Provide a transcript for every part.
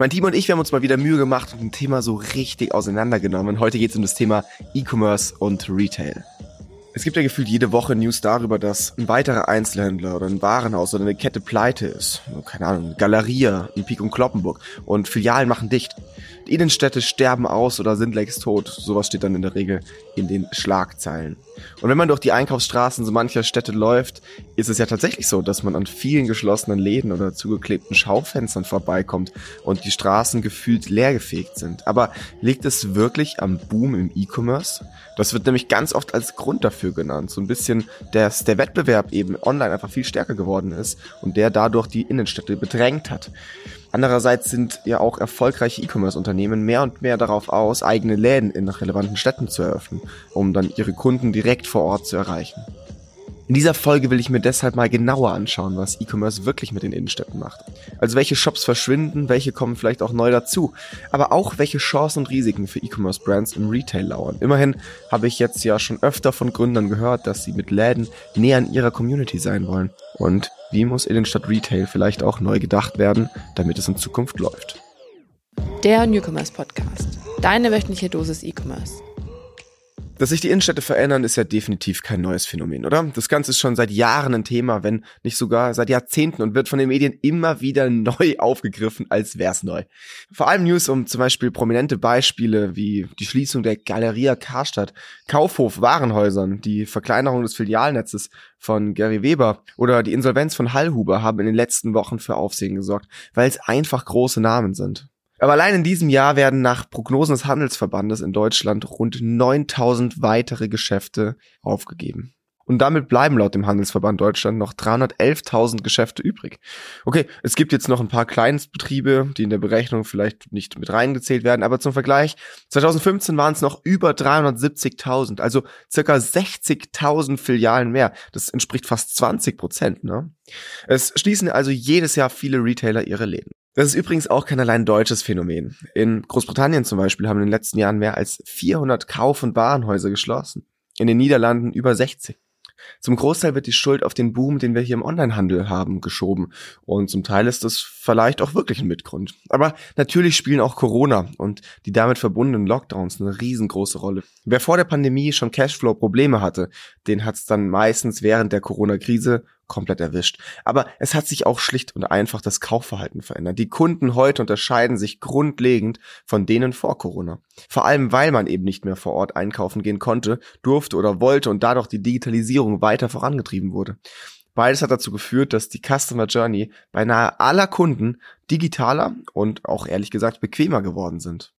Mein Team und ich, wir haben uns mal wieder Mühe gemacht und ein Thema so richtig auseinandergenommen. Heute geht es um das Thema E-Commerce und Retail. Es gibt ja gefühlt jede Woche News darüber, dass ein weiterer Einzelhändler oder ein Warenhaus oder eine Kette pleite ist. Keine Ahnung, Galeria in Pik und Kloppenburg. Und Filialen machen dicht. Innenstädte sterben aus oder sind längst tot. Sowas steht dann in der Regel in den Schlagzeilen. Und wenn man durch die Einkaufsstraßen so mancher Städte läuft, ist es ja tatsächlich so, dass man an vielen geschlossenen Läden oder zugeklebten Schaufenstern vorbeikommt und die Straßen gefühlt leergefegt sind. Aber liegt es wirklich am Boom im E-Commerce? Das wird nämlich ganz oft als Grund dafür genannt. So ein bisschen, dass der Wettbewerb eben online einfach viel stärker geworden ist und der dadurch die Innenstädte bedrängt hat. Andererseits sind ja auch erfolgreiche E-Commerce-Unternehmen mehr und mehr darauf aus, eigene Läden in relevanten Städten zu eröffnen, um dann ihre Kunden direkt vor Ort zu erreichen. In dieser Folge will ich mir deshalb mal genauer anschauen, was E-Commerce wirklich mit den Innenstädten macht. Also welche Shops verschwinden, welche kommen vielleicht auch neu dazu, aber auch welche Chancen und Risiken für E-Commerce-Brands im Retail lauern. Immerhin habe ich jetzt ja schon öfter von Gründern gehört, dass sie mit Läden näher an ihrer Community sein wollen. Und wie muss Innenstadt Retail vielleicht auch neu gedacht werden, damit es in Zukunft läuft? Der Newcomers Podcast. Deine wöchentliche Dosis E-Commerce. Dass sich die Innenstädte verändern, ist ja definitiv kein neues Phänomen, oder? Das Ganze ist schon seit Jahren ein Thema, wenn nicht sogar seit Jahrzehnten und wird von den Medien immer wieder neu aufgegriffen, als wär's neu. Vor allem News um zum Beispiel prominente Beispiele wie die Schließung der Galeria Karstadt, Kaufhof Warenhäusern, die Verkleinerung des Filialnetzes von Gary Weber oder die Insolvenz von Hallhuber haben in den letzten Wochen für Aufsehen gesorgt, weil es einfach große Namen sind. Aber allein in diesem Jahr werden nach Prognosen des Handelsverbandes in Deutschland rund 9000 weitere Geschäfte aufgegeben. Und damit bleiben laut dem Handelsverband Deutschland noch 311.000 Geschäfte übrig. Okay, es gibt jetzt noch ein paar Kleinstbetriebe, die in der Berechnung vielleicht nicht mit reingezählt werden, aber zum Vergleich, 2015 waren es noch über 370.000, also circa 60.000 Filialen mehr. Das entspricht fast 20 Prozent. Ne? Es schließen also jedes Jahr viele Retailer ihre Läden. Das ist übrigens auch kein allein deutsches Phänomen. In Großbritannien zum Beispiel haben in den letzten Jahren mehr als 400 Kauf- und Warenhäuser geschlossen. In den Niederlanden über 60. Zum Großteil wird die Schuld auf den Boom, den wir hier im Onlinehandel haben, geschoben. Und zum Teil ist das vielleicht auch wirklich ein Mitgrund. Aber natürlich spielen auch Corona und die damit verbundenen Lockdowns eine riesengroße Rolle. Wer vor der Pandemie schon Cashflow-Probleme hatte, den hat es dann meistens während der Corona-Krise komplett erwischt. Aber es hat sich auch schlicht und einfach das Kaufverhalten verändert. Die Kunden heute unterscheiden sich grundlegend von denen vor Corona. Vor allem, weil man eben nicht mehr vor Ort einkaufen gehen konnte, durfte oder wollte und dadurch die Digitalisierung weiter vorangetrieben wurde. Beides hat dazu geführt, dass die Customer Journey beinahe aller Kunden digitaler und auch ehrlich gesagt bequemer geworden sind.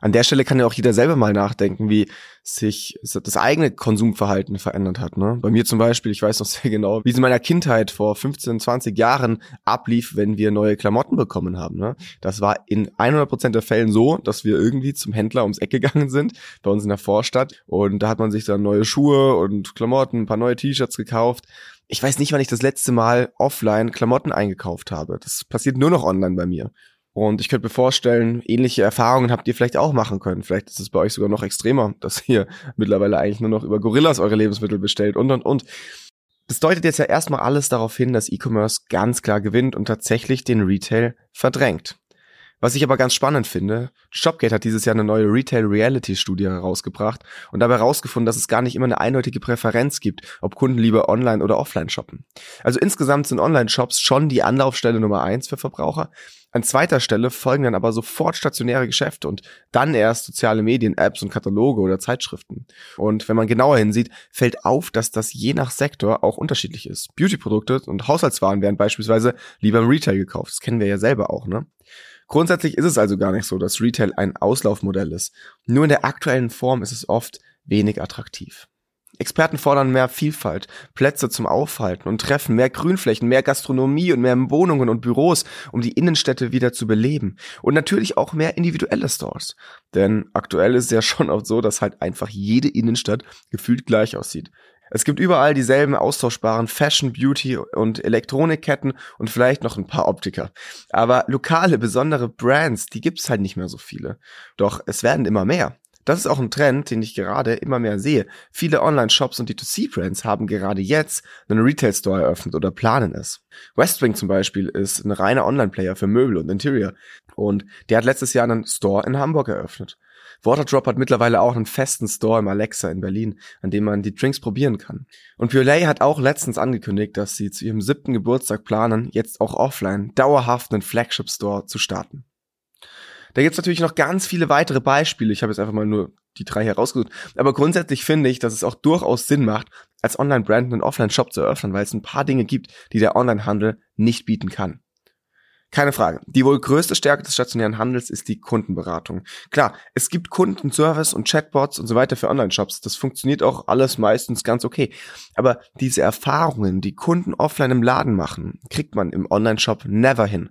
An der Stelle kann ja auch jeder selber mal nachdenken, wie sich das eigene Konsumverhalten verändert hat. Ne? Bei mir zum Beispiel, ich weiß noch sehr genau, wie es in meiner Kindheit vor 15, 20 Jahren ablief, wenn wir neue Klamotten bekommen haben. Ne? Das war in 100% der Fällen so, dass wir irgendwie zum Händler ums Eck gegangen sind, bei uns in der Vorstadt. Und da hat man sich dann neue Schuhe und Klamotten, ein paar neue T-Shirts gekauft. Ich weiß nicht, wann ich das letzte Mal offline Klamotten eingekauft habe. Das passiert nur noch online bei mir. Und ich könnte mir vorstellen, ähnliche Erfahrungen habt ihr vielleicht auch machen können. Vielleicht ist es bei euch sogar noch extremer, dass ihr mittlerweile eigentlich nur noch über Gorillas eure Lebensmittel bestellt und und und. Das deutet jetzt ja erstmal alles darauf hin, dass E-Commerce ganz klar gewinnt und tatsächlich den Retail verdrängt. Was ich aber ganz spannend finde, Shopgate hat dieses Jahr eine neue Retail Reality Studie herausgebracht und dabei herausgefunden, dass es gar nicht immer eine eindeutige Präferenz gibt, ob Kunden lieber online oder offline shoppen. Also insgesamt sind Online-Shops schon die Anlaufstelle Nummer eins für Verbraucher. An zweiter Stelle folgen dann aber sofort stationäre Geschäfte und dann erst soziale Medien, Apps und Kataloge oder Zeitschriften. Und wenn man genauer hinsieht, fällt auf, dass das je nach Sektor auch unterschiedlich ist. Beautyprodukte und Haushaltswaren werden beispielsweise lieber im Retail gekauft. Das kennen wir ja selber auch, ne? Grundsätzlich ist es also gar nicht so, dass Retail ein Auslaufmodell ist. Nur in der aktuellen Form ist es oft wenig attraktiv. Experten fordern mehr Vielfalt, Plätze zum Aufhalten und Treffen, mehr Grünflächen, mehr Gastronomie und mehr Wohnungen und Büros, um die Innenstädte wieder zu beleben. Und natürlich auch mehr individuelle Stores. Denn aktuell ist es ja schon oft so, dass halt einfach jede Innenstadt gefühlt gleich aussieht. Es gibt überall dieselben austauschbaren Fashion, Beauty und Elektronikketten und vielleicht noch ein paar Optiker. Aber lokale, besondere Brands, die gibt's halt nicht mehr so viele. Doch es werden immer mehr. Das ist auch ein Trend, den ich gerade immer mehr sehe. Viele Online-Shops und D2C-Brands haben gerade jetzt einen Retail-Store eröffnet oder planen es. Westwing zum Beispiel ist ein reiner Online-Player für Möbel und Interior und der hat letztes Jahr einen Store in Hamburg eröffnet. Waterdrop hat mittlerweile auch einen festen Store im Alexa in Berlin, an dem man die Drinks probieren kann. Und Purelay hat auch letztens angekündigt, dass sie zu ihrem siebten Geburtstag planen, jetzt auch offline dauerhaft einen Flagship Store zu starten. Da gibt's natürlich noch ganz viele weitere Beispiele. Ich habe jetzt einfach mal nur die drei herausgesucht. Aber grundsätzlich finde ich, dass es auch durchaus Sinn macht, als Online-Brand einen Offline-Shop zu eröffnen, weil es ein paar Dinge gibt, die der Online-Handel nicht bieten kann. Keine Frage. Die wohl größte Stärke des stationären Handels ist die Kundenberatung. Klar, es gibt Kundenservice und Chatbots und so weiter für Online-Shops. Das funktioniert auch alles meistens ganz okay. Aber diese Erfahrungen, die Kunden offline im Laden machen, kriegt man im Online-Shop never hin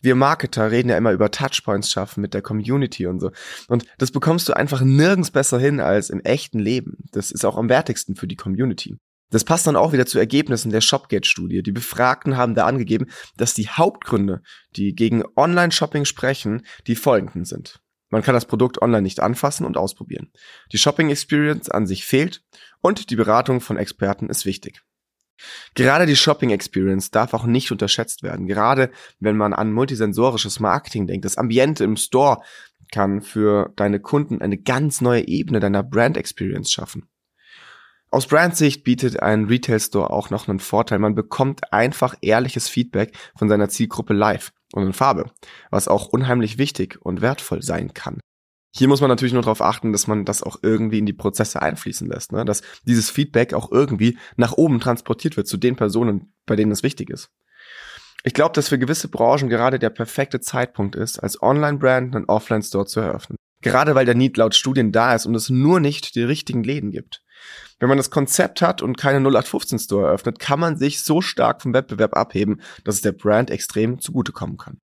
wir Marketer reden ja immer über Touchpoints schaffen mit der Community und so. Und das bekommst du einfach nirgends besser hin als im echten Leben. Das ist auch am wertigsten für die Community. Das passt dann auch wieder zu Ergebnissen der Shopgate-Studie. Die Befragten haben da angegeben, dass die Hauptgründe, die gegen Online-Shopping sprechen, die folgenden sind. Man kann das Produkt online nicht anfassen und ausprobieren. Die Shopping-Experience an sich fehlt und die Beratung von Experten ist wichtig. Gerade die Shopping Experience darf auch nicht unterschätzt werden. Gerade wenn man an multisensorisches Marketing denkt. Das Ambiente im Store kann für deine Kunden eine ganz neue Ebene deiner Brand Experience schaffen. Aus Brandsicht bietet ein Retail Store auch noch einen Vorteil. Man bekommt einfach ehrliches Feedback von seiner Zielgruppe live und in Farbe, was auch unheimlich wichtig und wertvoll sein kann. Hier muss man natürlich nur darauf achten, dass man das auch irgendwie in die Prozesse einfließen lässt, ne? dass dieses Feedback auch irgendwie nach oben transportiert wird zu den Personen, bei denen es wichtig ist. Ich glaube, dass für gewisse Branchen gerade der perfekte Zeitpunkt ist, als Online-Brand einen Offline-Store zu eröffnen. Gerade weil der Need laut Studien da ist und es nur nicht die richtigen Läden gibt. Wenn man das Konzept hat und keine 0815-Store eröffnet, kann man sich so stark vom Wettbewerb abheben, dass es der Brand extrem zugutekommen kann.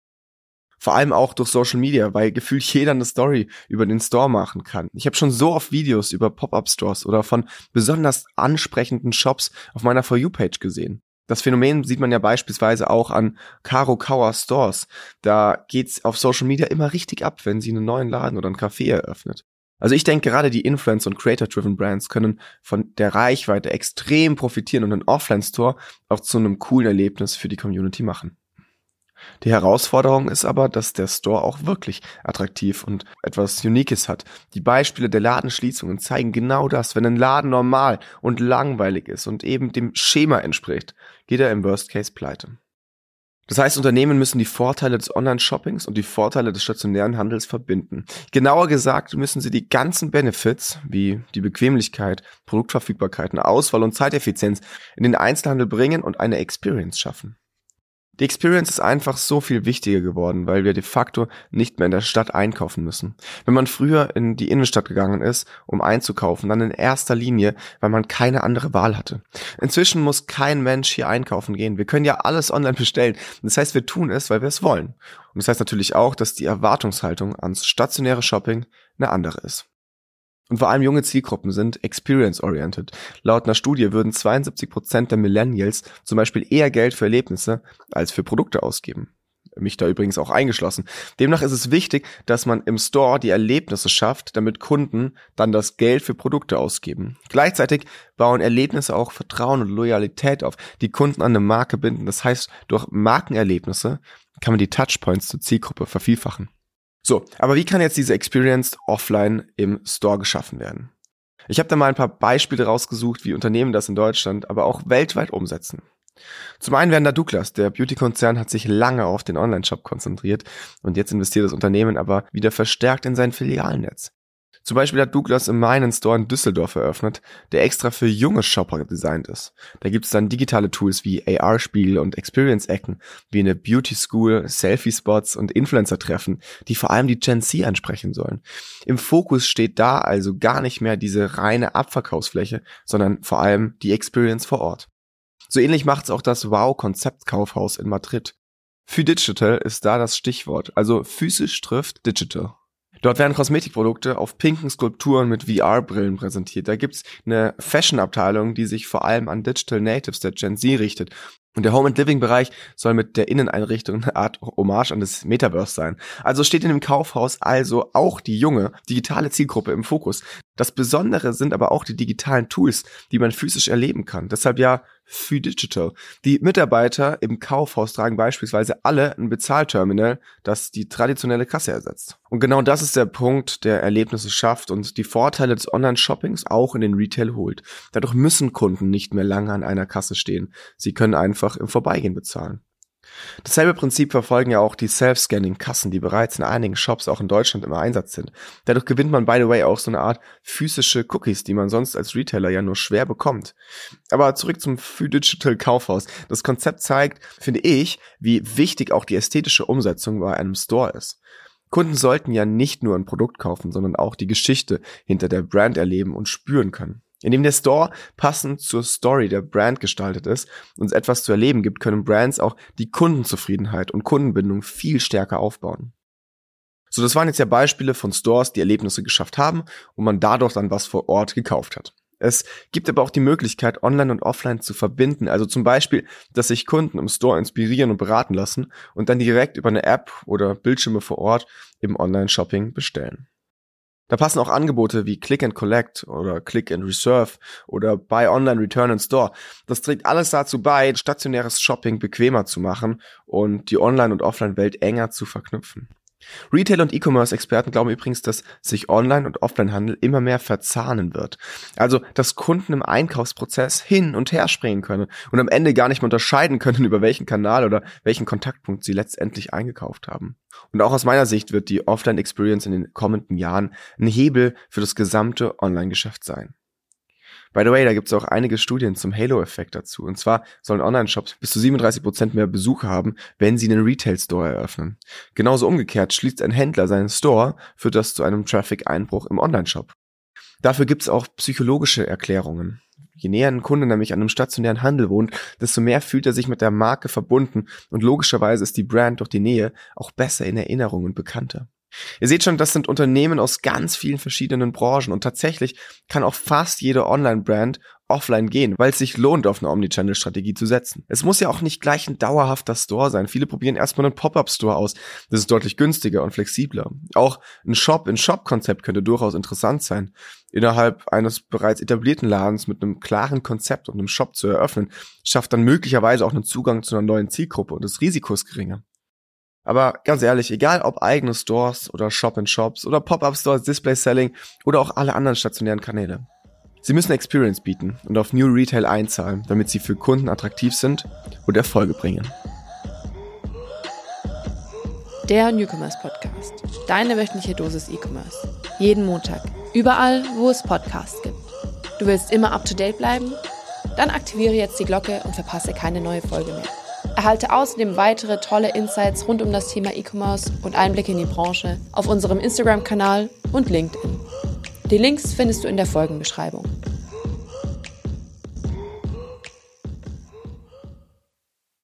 Vor allem auch durch Social Media, weil gefühlt jeder eine Story über den Store machen kann. Ich habe schon so oft Videos über Pop-up-Stores oder von besonders ansprechenden Shops auf meiner For You-Page gesehen. Das Phänomen sieht man ja beispielsweise auch an Caro Kauer Stores. Da geht's auf Social Media immer richtig ab, wenn sie einen neuen Laden oder ein Café eröffnet. Also ich denke, gerade die Influence- und Creator-Driven Brands können von der Reichweite extrem profitieren und einen Offline-Store auch zu einem coolen Erlebnis für die Community machen. Die Herausforderung ist aber, dass der Store auch wirklich attraktiv und etwas Uniques hat. Die Beispiele der Ladenschließungen zeigen genau das. Wenn ein Laden normal und langweilig ist und eben dem Schema entspricht, geht er im Worst Case pleite. Das heißt, Unternehmen müssen die Vorteile des Online-Shoppings und die Vorteile des stationären Handels verbinden. Genauer gesagt müssen sie die ganzen Benefits wie die Bequemlichkeit, Produktverfügbarkeit, Auswahl und Zeiteffizienz in den Einzelhandel bringen und eine Experience schaffen. Die Experience ist einfach so viel wichtiger geworden, weil wir de facto nicht mehr in der Stadt einkaufen müssen. Wenn man früher in die Innenstadt gegangen ist, um einzukaufen, dann in erster Linie, weil man keine andere Wahl hatte. Inzwischen muss kein Mensch hier einkaufen gehen. Wir können ja alles online bestellen. Das heißt, wir tun es, weil wir es wollen. Und das heißt natürlich auch, dass die Erwartungshaltung ans stationäre Shopping eine andere ist. Und vor allem junge Zielgruppen sind experience-oriented. Laut einer Studie würden 72 Prozent der Millennials zum Beispiel eher Geld für Erlebnisse als für Produkte ausgeben. Mich da übrigens auch eingeschlossen. Demnach ist es wichtig, dass man im Store die Erlebnisse schafft, damit Kunden dann das Geld für Produkte ausgeben. Gleichzeitig bauen Erlebnisse auch Vertrauen und Loyalität auf, die Kunden an eine Marke binden. Das heißt, durch Markenerlebnisse kann man die Touchpoints zur Zielgruppe vervielfachen. So, aber wie kann jetzt diese Experience offline im Store geschaffen werden? Ich habe da mal ein paar Beispiele rausgesucht, wie Unternehmen das in Deutschland, aber auch weltweit umsetzen. Zum einen werden da Douglas, der Beauty-Konzern hat sich lange auf den Online-Shop konzentriert und jetzt investiert das Unternehmen aber wieder verstärkt in sein Filialnetz. Zum Beispiel hat Douglas im Mai einen Store in Düsseldorf eröffnet, der extra für junge Shopper designt ist. Da gibt es dann digitale Tools wie AR-Spiegel und Experience-Ecken, wie eine Beauty School, Selfie-Spots und Influencer-Treffen, die vor allem die Gen Z ansprechen sollen. Im Fokus steht da also gar nicht mehr diese reine Abverkaufsfläche, sondern vor allem die Experience vor Ort. So ähnlich macht es auch das Wow-Konzeptkaufhaus in Madrid. Für Digital ist da das Stichwort, also physisch trifft Digital. Dort werden Kosmetikprodukte auf pinken Skulpturen mit VR-Brillen präsentiert. Da gibt's eine Fashion-Abteilung, die sich vor allem an Digital Natives der Gen Z richtet. Und der Home and Living Bereich soll mit der Inneneinrichtung eine Art Hommage an das Metaverse sein. Also steht in dem Kaufhaus also auch die junge, digitale Zielgruppe im Fokus. Das Besondere sind aber auch die digitalen Tools, die man physisch erleben kann. Deshalb ja für Digital. Die Mitarbeiter im Kaufhaus tragen beispielsweise alle ein Bezahlterminal, das die traditionelle Kasse ersetzt. Und genau das ist der Punkt, der Erlebnisse schafft und die Vorteile des Online-Shoppings auch in den Retail holt. Dadurch müssen Kunden nicht mehr lange an einer Kasse stehen. Sie können einfach im Vorbeigehen bezahlen. Dasselbe Prinzip verfolgen ja auch die Self-Scanning-Kassen, die bereits in einigen Shops auch in Deutschland im Einsatz sind. Dadurch gewinnt man, by the way, auch so eine Art physische Cookies, die man sonst als Retailer ja nur schwer bekommt. Aber zurück zum Free Digital Kaufhaus. Das Konzept zeigt, finde ich, wie wichtig auch die ästhetische Umsetzung bei einem Store ist. Kunden sollten ja nicht nur ein Produkt kaufen, sondern auch die Geschichte hinter der Brand erleben und spüren können. Indem der Store passend zur Story der Brand gestaltet ist und es etwas zu erleben gibt, können Brands auch die Kundenzufriedenheit und Kundenbindung viel stärker aufbauen. So, das waren jetzt ja Beispiele von Stores, die Erlebnisse geschafft haben und man dadurch dann was vor Ort gekauft hat. Es gibt aber auch die Möglichkeit, online und offline zu verbinden. Also zum Beispiel, dass sich Kunden im Store inspirieren und beraten lassen und dann direkt über eine App oder Bildschirme vor Ort im Online-Shopping bestellen. Da passen auch Angebote wie Click and Collect oder Click and Reserve oder Buy Online Return in Store. Das trägt alles dazu bei, stationäres Shopping bequemer zu machen und die Online- und Offline-Welt enger zu verknüpfen. Retail- und E-Commerce-Experten glauben übrigens, dass sich Online- und Offline-Handel immer mehr verzahnen wird. Also, dass Kunden im Einkaufsprozess hin und her springen können und am Ende gar nicht mehr unterscheiden können, über welchen Kanal oder welchen Kontaktpunkt sie letztendlich eingekauft haben. Und auch aus meiner Sicht wird die Offline-Experience in den kommenden Jahren ein Hebel für das gesamte Online-Geschäft sein. By the way, da gibt es auch einige Studien zum Halo-Effekt dazu. Und zwar sollen Online-Shops bis zu 37 Prozent mehr Besucher haben, wenn sie einen Retail-Store eröffnen. Genauso umgekehrt schließt ein Händler seinen Store, führt das zu einem Traffic-Einbruch im Online-Shop. Dafür gibt es auch psychologische Erklärungen. Je näher ein Kunde nämlich an einem stationären Handel wohnt, desto mehr fühlt er sich mit der Marke verbunden und logischerweise ist die Brand durch die Nähe auch besser in Erinnerung und bekannter. Ihr seht schon, das sind Unternehmen aus ganz vielen verschiedenen Branchen und tatsächlich kann auch fast jede Online-Brand offline gehen, weil es sich lohnt, auf eine Omnichannel-Strategie zu setzen. Es muss ja auch nicht gleich ein dauerhafter Store sein. Viele probieren erstmal einen Pop-up-Store aus. Das ist deutlich günstiger und flexibler. Auch ein Shop-in-Shop-Konzept könnte durchaus interessant sein. Innerhalb eines bereits etablierten Ladens mit einem klaren Konzept und einem Shop zu eröffnen, schafft dann möglicherweise auch einen Zugang zu einer neuen Zielgruppe und das Risiko ist geringer. Aber ganz ehrlich, egal ob eigene Stores oder Shop-in-Shops oder Pop-up-Stores, Display-Selling oder auch alle anderen stationären Kanäle. Sie müssen Experience bieten und auf New Retail einzahlen, damit sie für Kunden attraktiv sind und Erfolge bringen. Der Newcomers Podcast. Deine wöchentliche Dosis E-Commerce. Jeden Montag. Überall, wo es Podcasts gibt. Du willst immer up to date bleiben? Dann aktiviere jetzt die Glocke und verpasse keine neue Folge mehr. Erhalte außerdem weitere tolle Insights rund um das Thema E-Commerce und Einblicke in die Branche auf unserem Instagram-Kanal und LinkedIn. Die Links findest du in der Folgenbeschreibung.